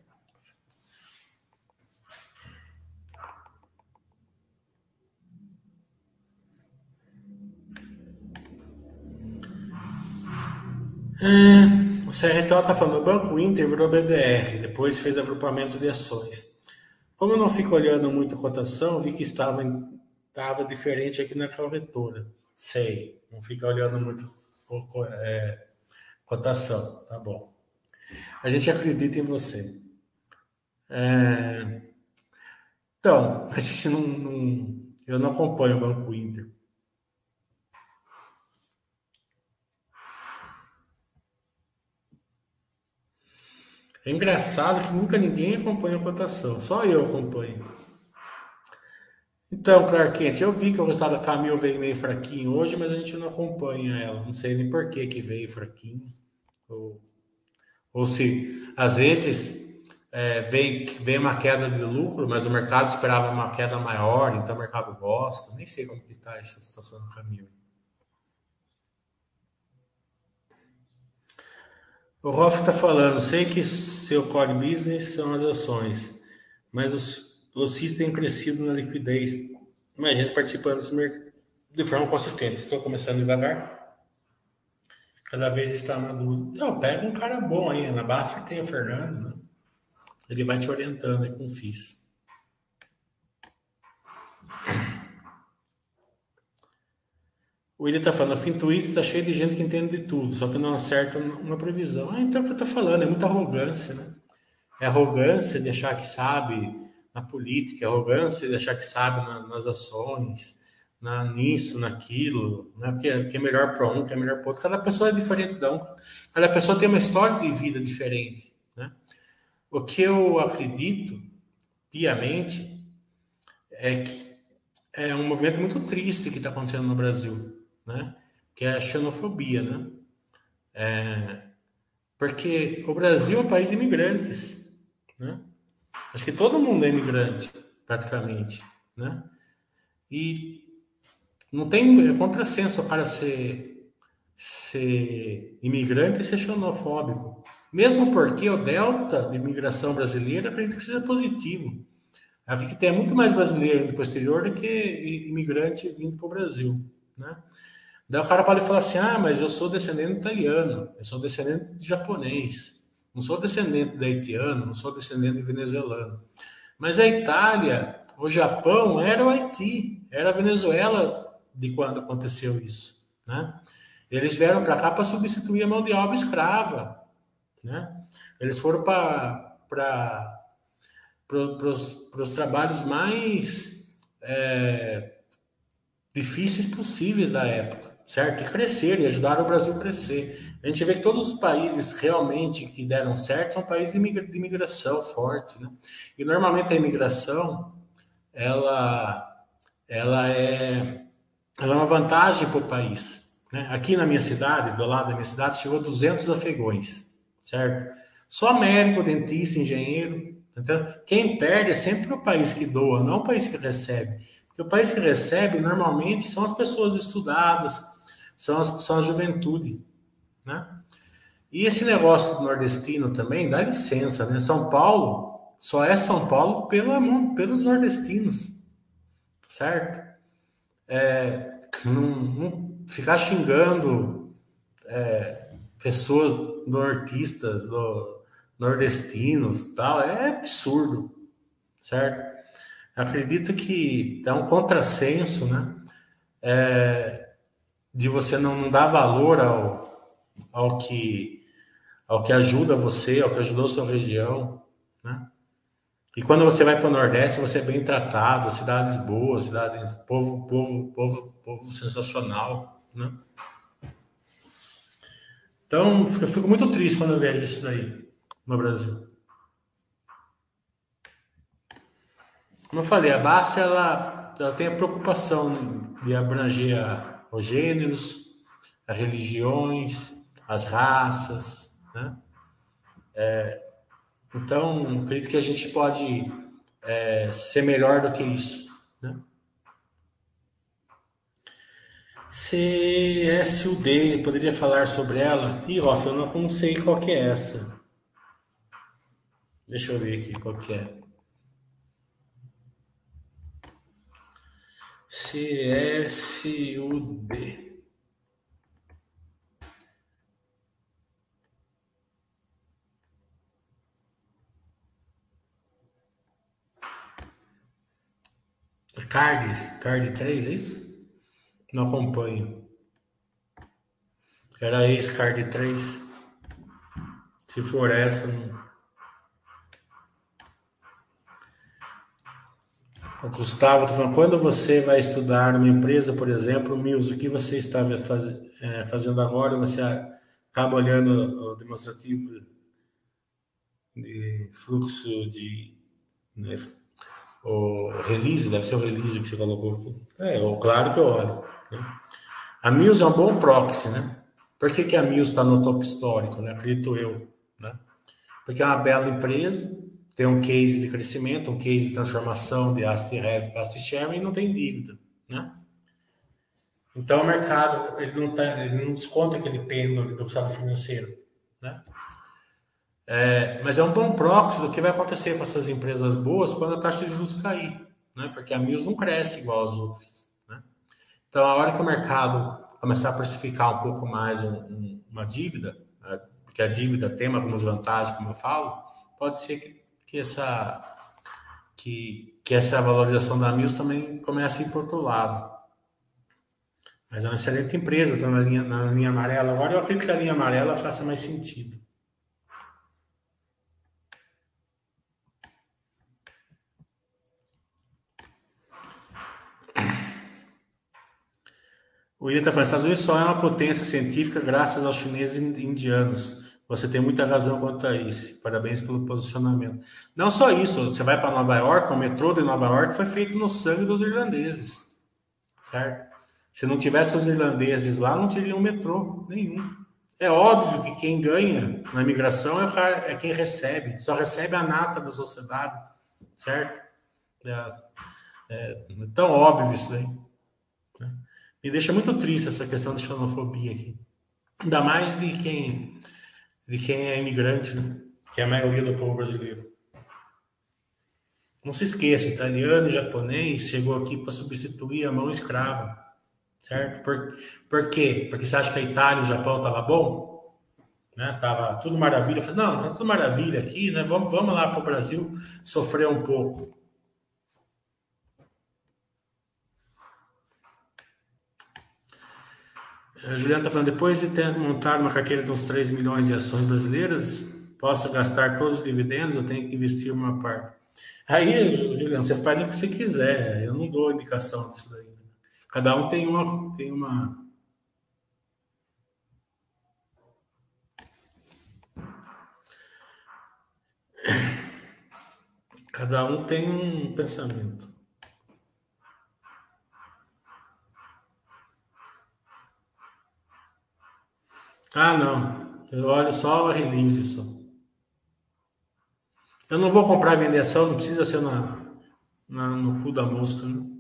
É, o CRTO está falando, o Banco Inter virou BDR, depois fez agrupamentos de ações. Como eu não fico olhando muito a cotação, vi que estava, estava diferente aqui na corretora. Sei, não fica olhando muito é, Cotação, tá bom. A gente acredita em você. É... Então, a gente não, não, Eu não acompanho o Banco Inter. É engraçado que nunca ninguém acompanha a cotação, só eu acompanho. Então, Clark Kent, eu vi que o resultado da Camil veio meio fraquinho hoje, mas a gente não acompanha ela. Não sei nem por que, que veio fraquinho. Ou, ou se, às vezes, é, vem, vem uma queda de lucro, mas o mercado esperava uma queda maior, então o mercado gosta. Nem sei como está essa situação do Camil. O Rolf está falando, sei que seu core business são as ações, mas os, os CIS têm crescido na liquidez. Imagina participando desse mercado de forma consistente. Estou começando devagar. Cada vez está maduro. Não, pega um cara bom aí. Na base tem o Fernando, né? Ele vai te orientando aí com o FIS. O William está falando, o Twitter está cheio de gente que entende de tudo, só que não acerta uma previsão. Ah, então é o que eu estou falando, é muita arrogância, né? É arrogância de achar que sabe na política, é arrogância de achar que sabe na, nas ações, na, nisso, naquilo, né? que, é, que é melhor para um, que é melhor para outro. Cada pessoa é diferente da um, cada pessoa tem uma história de vida diferente. Né? O que eu acredito piamente é que é um movimento muito triste que está acontecendo no Brasil né? que é a xenofobia. Né? É, porque o Brasil é um país de imigrantes. Né? Acho que todo mundo é imigrante, praticamente. Né? E não tem é contrassenso para ser, ser imigrante e ser xenofóbico. Mesmo porque o delta de imigração brasileira acredito que seja positivo. Acredito que tem muito mais brasileiro indo para o exterior do que imigrante vindo para o Brasil. Né? Daí o cara pode falar assim: ah, mas eu sou descendente italiano, eu sou descendente de japonês, não sou descendente de haitiano, não sou descendente de venezuelano. Mas a Itália, o Japão era o Haiti, era a Venezuela de quando aconteceu isso, né? Eles vieram para cá para substituir a mão de obra escrava, né? Eles foram para para os trabalhos mais é, difíceis possíveis da época certo? E crescer, e ajudar o Brasil a crescer. A gente vê que todos os países realmente que deram certo são países de imigração forte, né? E normalmente a imigração, ela, ela, é, é uma vantagem para o país. Né? Aqui na minha cidade, do lado da minha cidade, chegou 200 afegões, certo? Só médico, dentista, engenheiro, entendeu? Quem perde é sempre o país que doa, não o país que recebe. Porque o país que recebe, normalmente, são as pessoas estudadas, são, as, são a juventude, né? E esse negócio do nordestino também, dá licença, né? São Paulo só é São Paulo pela, pelos nordestinos, certo? É, não, não ficar xingando é, pessoas nortistas, do, nordestinos, tal, é absurdo, certo? Acredito que é um contrassenso, né? É, de você não, dar valor ao, ao que ao que ajuda você, ao que ajudou sua região, né? E quando você vai para o Nordeste, você é bem tratado, cidades boas, cidades, povo, povo, povo, povo sensacional, né? Então, eu fico muito triste quando eu vejo isso daí no Brasil. Como eu falei, a Barça ela, ela tem a preocupação de abranger os gêneros, as religiões, as raças, né? É, então, acredito que a gente pode é, ser melhor do que isso, né? CSUD, poderia falar sobre ela? Ih, Roff, eu não sei qual que é essa. Deixa eu ver aqui qual que é. CSUD. Cards, Card 3, é isso? Não acompanho. Era ex-Card 3. Se for essa, não. O Gustavo está falando, quando você vai estudar uma empresa, por exemplo, Mills, o que você está faz, é, fazendo agora, você acaba olhando o demonstrativo de fluxo de. Né, o release, deve ser o release que você colocou. É, claro que eu olho. Né? A Mills é um bom proxy, né? Por que, que a Mills está no top histórico, né? Acredito eu, né? Porque é uma bela empresa, tem um case de crescimento, um case de transformação de asset heavy para asset e não tem dívida, né? Então o mercado ele não, tá, ele não desconta aquele pêndulo do estado financeiro, né? É, mas é um bom proxy do que vai acontecer com essas empresas boas quando a taxa de juros cair, né? Porque a Mills não cresce igual as outras. Né? Então, a hora que o mercado começar a precificar um pouco mais um, um, uma dívida, né? porque a dívida tem algumas vantagens, como eu falo, pode ser que, que essa que, que essa valorização da Mills também comece a ir para outro lado. Mas é uma excelente empresa, está na linha, na linha amarela. Agora eu acredito que a linha amarela faça mais sentido. O William está falando, Estados Unidos só é uma potência científica graças aos chineses e indianos. Você tem muita razão quanto a isso. Parabéns pelo posicionamento. Não só isso, você vai para Nova York, o metrô de Nova York foi feito no sangue dos irlandeses. Certo? Se não tivesse os irlandeses lá, não teria um metrô nenhum. É óbvio que quem ganha na imigração é, cara, é quem recebe, só recebe a nata da sociedade, certo? É, é, tão óbvio isso aí. Me deixa muito triste essa questão de xenofobia aqui. Ainda mais de quem, de quem é imigrante, né? que é a maioria do povo brasileiro. Não se esqueça, italiano e japonês chegou aqui para substituir a mão escrava certo? Por, por quê? Porque você acha que a Itália e o Japão tava bom? Né? Tava tudo maravilha. Eu falei, não, tá tudo maravilha aqui, né? Vamos, vamos lá para o Brasil sofrer um pouco. A Juliana está falando, depois de ter montado uma carteira de uns 3 milhões de ações brasileiras, posso gastar todos os dividendos, eu tenho que investir uma parte. Aí, Juliana, você faz o que você quiser, eu não dou indicação disso daí. Cada um tem uma, tem uma Cada um tem um pensamento. Ah, não. Eu olho só a release só. Eu não vou comprar e vender ação, não precisa ser na, na no cu da mosca, né?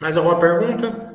Mais alguma pergunta?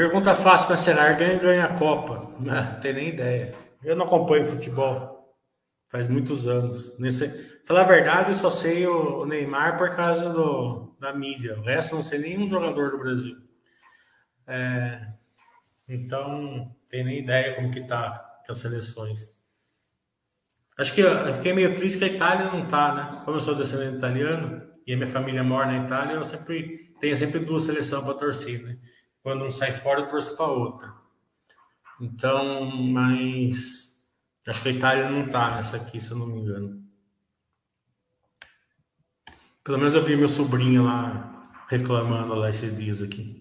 Pergunta fácil para Senar, ganha ganha a Copa? Não tem nem ideia. Eu não acompanho futebol faz muitos anos. Nesse, falar a verdade, eu só sei o Neymar por causa do, da mídia. O resto não sei nenhum jogador do Brasil. É, então, tem nem ideia como que tá as seleções. Acho que fiquei meio triste que a Itália não tá, né? Como eu sou descendente italiano e a minha família mora na Itália, eu sempre tenho sempre duas seleções para torcer, né? Quando um sai fora, eu torço para outra. Então, mas acho que a Itália não está nessa aqui, se eu não me engano. Pelo menos eu vi meu sobrinho lá reclamando lá esses dias aqui.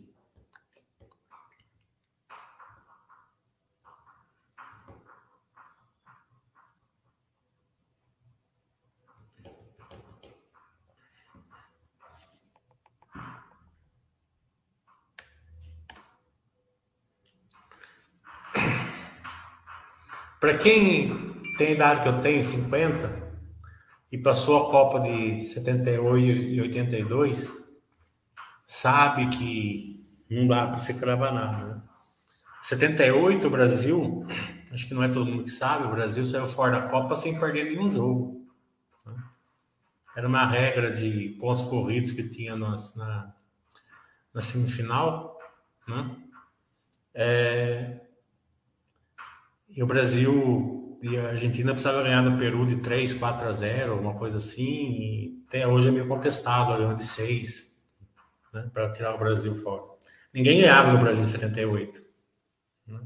Para quem tem a idade que eu tenho, 50, e passou a Copa de 78 e 82, sabe que não dá para você cravar nada. Né? 78, o Brasil, acho que não é todo mundo que sabe, o Brasil saiu fora da Copa sem perder nenhum jogo. Né? Era uma regra de pontos corridos que tinha na, na semifinal. Né? É, e o Brasil e a Argentina precisava ganhar do Peru de 3, 4 a 0, uma coisa assim. E até hoje é meio contestado, ganhando de 6, né, para tirar o Brasil fora. Ninguém ganhava no Brasil em 78. Né?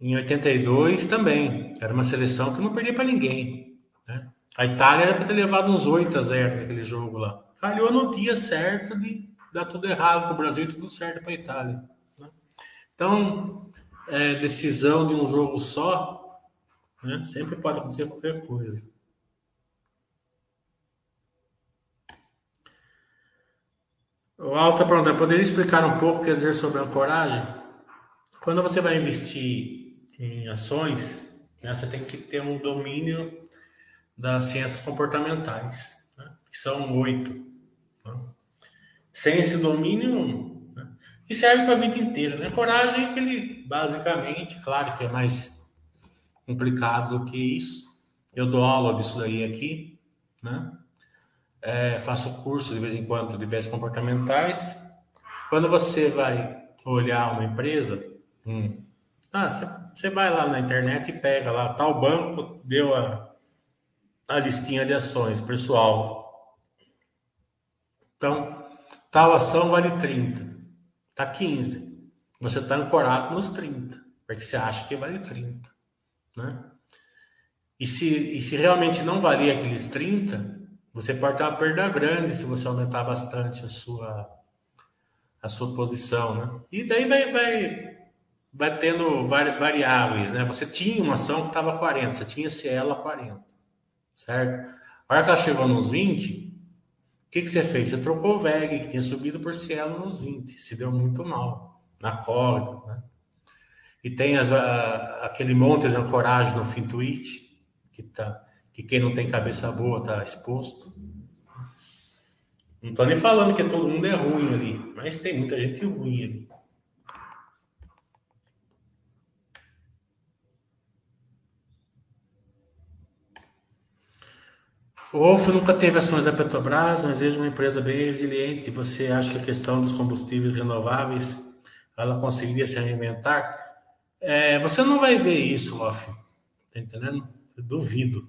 Em 82 também. Era uma seleção que não perdia para ninguém. Né? A Itália era para ter levado uns 8 a 0 naquele jogo lá. Calhou no dia certo de dar tudo errado para o Brasil e tudo certo para a Itália. Né? Então, é, decisão de um jogo só, né? sempre pode acontecer qualquer coisa. O Alta pergunta, poderia explicar um pouco o que dizer sobre ancoragem? Quando você vai investir em ações, né, você tem que ter um domínio das ciências comportamentais, né, que são oito. Né? Sem esse domínio, e serve para a vida inteira. Né? Coragem é aquele, basicamente, claro que é mais complicado do que isso. Eu dou aula disso daí aqui, né? É, faço curso de vez em quando de viés comportamentais. Quando você vai olhar uma empresa, hum, ah, você vai lá na internet e pega lá, tal banco deu a, a listinha de ações, pessoal. Então, tal ação vale 30. Tá 15. Você está ancorado nos 30, porque você acha que vale 30, né? E se, e se realmente não valia aqueles 30, você pode ter uma perda grande se você aumentar bastante a sua a sua posição, né? E daí vai vai vai tendo variáveis, né? Você tinha uma ação que estava 40, você tinha Cielo a 40, certo? A hora que ela chegou nos 20, que, que você fez? Você trocou o VEG, que tinha subido por Cielo nos 20. Se deu muito mal na cólica, né? E tem as, a, aquele monte de ancoragem no Fintuit, que, tá, que quem não tem cabeça boa está exposto. Não estou nem falando que todo mundo é ruim ali, mas tem muita gente ruim ali. O Wolf nunca teve ações da Petrobras, mas vejo uma empresa bem resiliente. Você acha que a questão dos combustíveis renováveis ela conseguiria se reinventar? É, você não vai ver isso, Wolf. Tá entendendo? Eu duvido.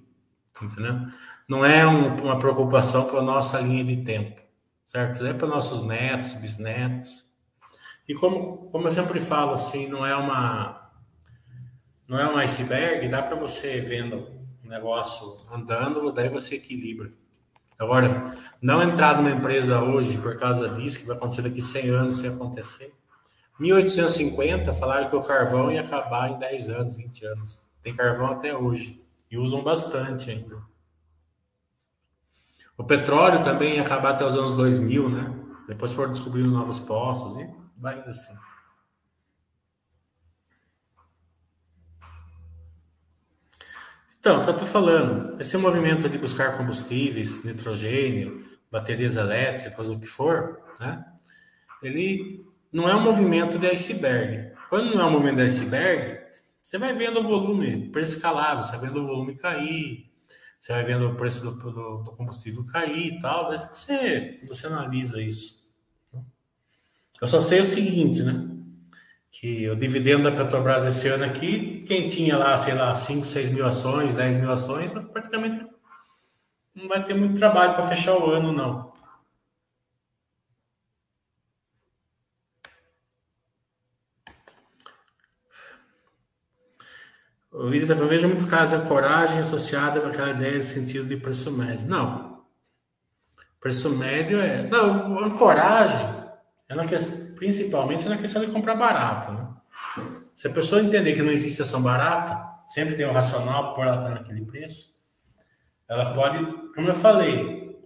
Tá entendendo? Não é um, uma preocupação para a nossa linha de tempo, certo? É para nossos netos, bisnetos. E como, como eu sempre falo, assim, não é uma não é um iceberg, dá para você vendo negócio andando, daí você equilibra. Agora, não entrar numa empresa hoje por causa disso, que vai acontecer daqui 100 anos se acontecer. 1850 falaram que o carvão ia acabar em 10 anos, 20 anos. Tem carvão até hoje. E usam bastante ainda. O petróleo também ia acabar até os anos 2000, né? Depois foram descobrindo novos poços e vai assim. Então, eu estou falando, esse movimento de buscar combustíveis, nitrogênio, baterias elétricas, o que for, né? Ele não é um movimento de iceberg. Quando não é um movimento de iceberg, você vai vendo o volume preço você vai vendo o volume cair, você vai vendo o preço do, do, do combustível cair e tal, você, você analisa isso. Eu só sei o seguinte, né? Que o dividendo da Petrobras esse ano aqui, quem tinha lá, sei lá, 5, 6 mil ações, 10 mil ações, praticamente não vai ter muito trabalho para fechar o ano, não. O vídeo da veja muito caso a coragem associada com aquela ideia de sentido de preço médio. Não. Preço médio é. Não, a coragem é na questão principalmente na questão de comprar barato. Né? Se a pessoa entender que não existe ação barata, sempre tem um racional por ela estar naquele preço, ela pode, como eu falei,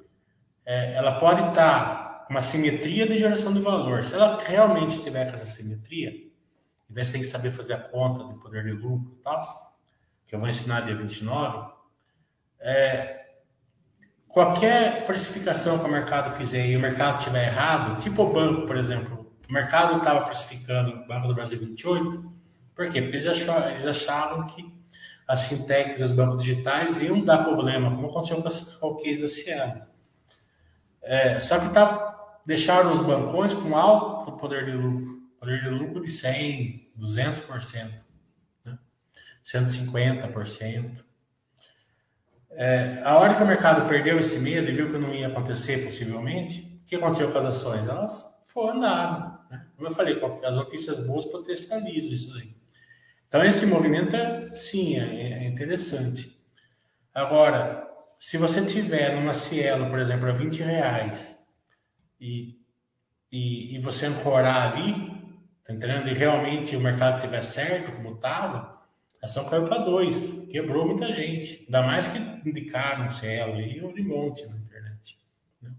é, ela pode estar com uma simetria de geração de valor. Se ela realmente tiver com essa simetria, e você tem que saber fazer a conta do poder de lucro e tal, que eu vou ensinar dia 29, é, qualquer precificação que o mercado fizer e o mercado estiver errado, tipo o banco, por exemplo, o mercado estava precificando o Banco do Brasil 28, por quê? Porque eles achavam, eles que as fintechs, os bancos digitais iam dar problema, como aconteceu com o case da Cielo. É, só que tá, deixaram os bancões com alto poder de lucro, poder de lucro de 100, 200%, né? 150%. É, a hora que o mercado perdeu esse medo e viu que não ia acontecer possivelmente, o que aconteceu com as ações? Elas foram andar. Né? Como eu falei, as notícias boas potencializam isso aí. Então, esse movimento, é, sim, é, é interessante. Agora, se você tiver numa Cielo, por exemplo, a 20 reais e, e, e você ancorar ali, tá entendendo? E realmente o mercado estiver certo, como estava, a ação caiu para 2, quebrou muita gente. Ainda mais que indicaram Cielo aí, ou de monte na internet. Né?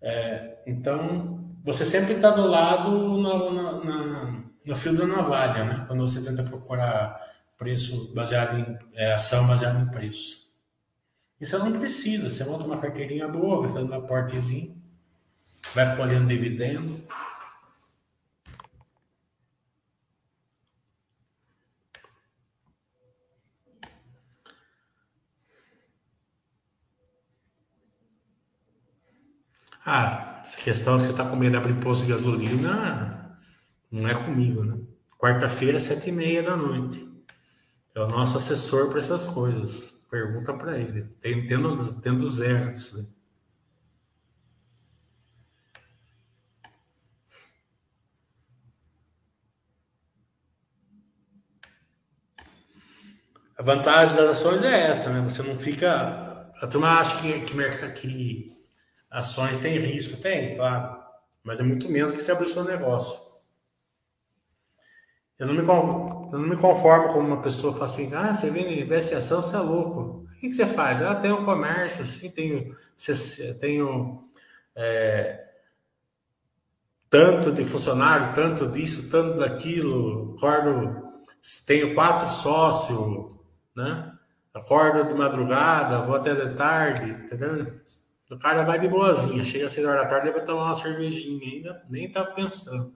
É, então, você sempre está do lado na, na, na no fio da navalha, né? Quando você tenta procurar preço baseado em é, ação baseada em preço. E você não precisa, você monta uma carteirinha boa, vai fazendo um aportezinho, vai colhendo dividendo. Ah, essa questão que você está com medo de abrir posto de gasolina, não é comigo, né? Quarta-feira, sete e meia da noite. É o nosso assessor para essas coisas. Pergunta para ele. Tem, tendo, tendo zero disso. Né? A vantagem das ações é essa, né? Você não fica. A turma acha que, que, que ações têm risco. Tem, claro. Mas é muito menos que você abrir o seu negócio. Eu não me conformo, eu não me conformo como uma pessoa fala assim, ah, você vem investe em ação, você é louco. O que, que você faz? Ah, tenho um comércio, assim, tenho, tenho é, tanto de funcionário, tanto disso, tanto daquilo, acordo, tenho quatro sócios, né? Acordo de madrugada, vou até de tarde, entendeu? O cara vai de boazinha, chega às seis horas da tarde, ele vai tomar uma cervejinha ainda, nem tá pensando.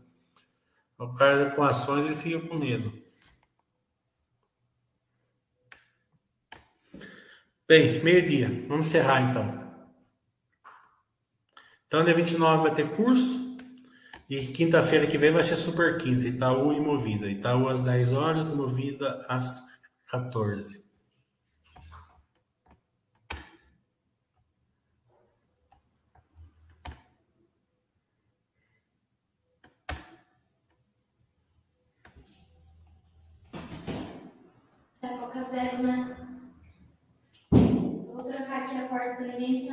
O cara com ações ele fica com medo. Bem, meio-dia. Vamos encerrar então. Então, dia 29 vai ter curso. E quinta-feira que vem vai ser super quinta, Itaú e Movida. Itaú às 10 horas, Movida às 14.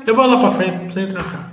Eu vou lá pra frente, sem trancar.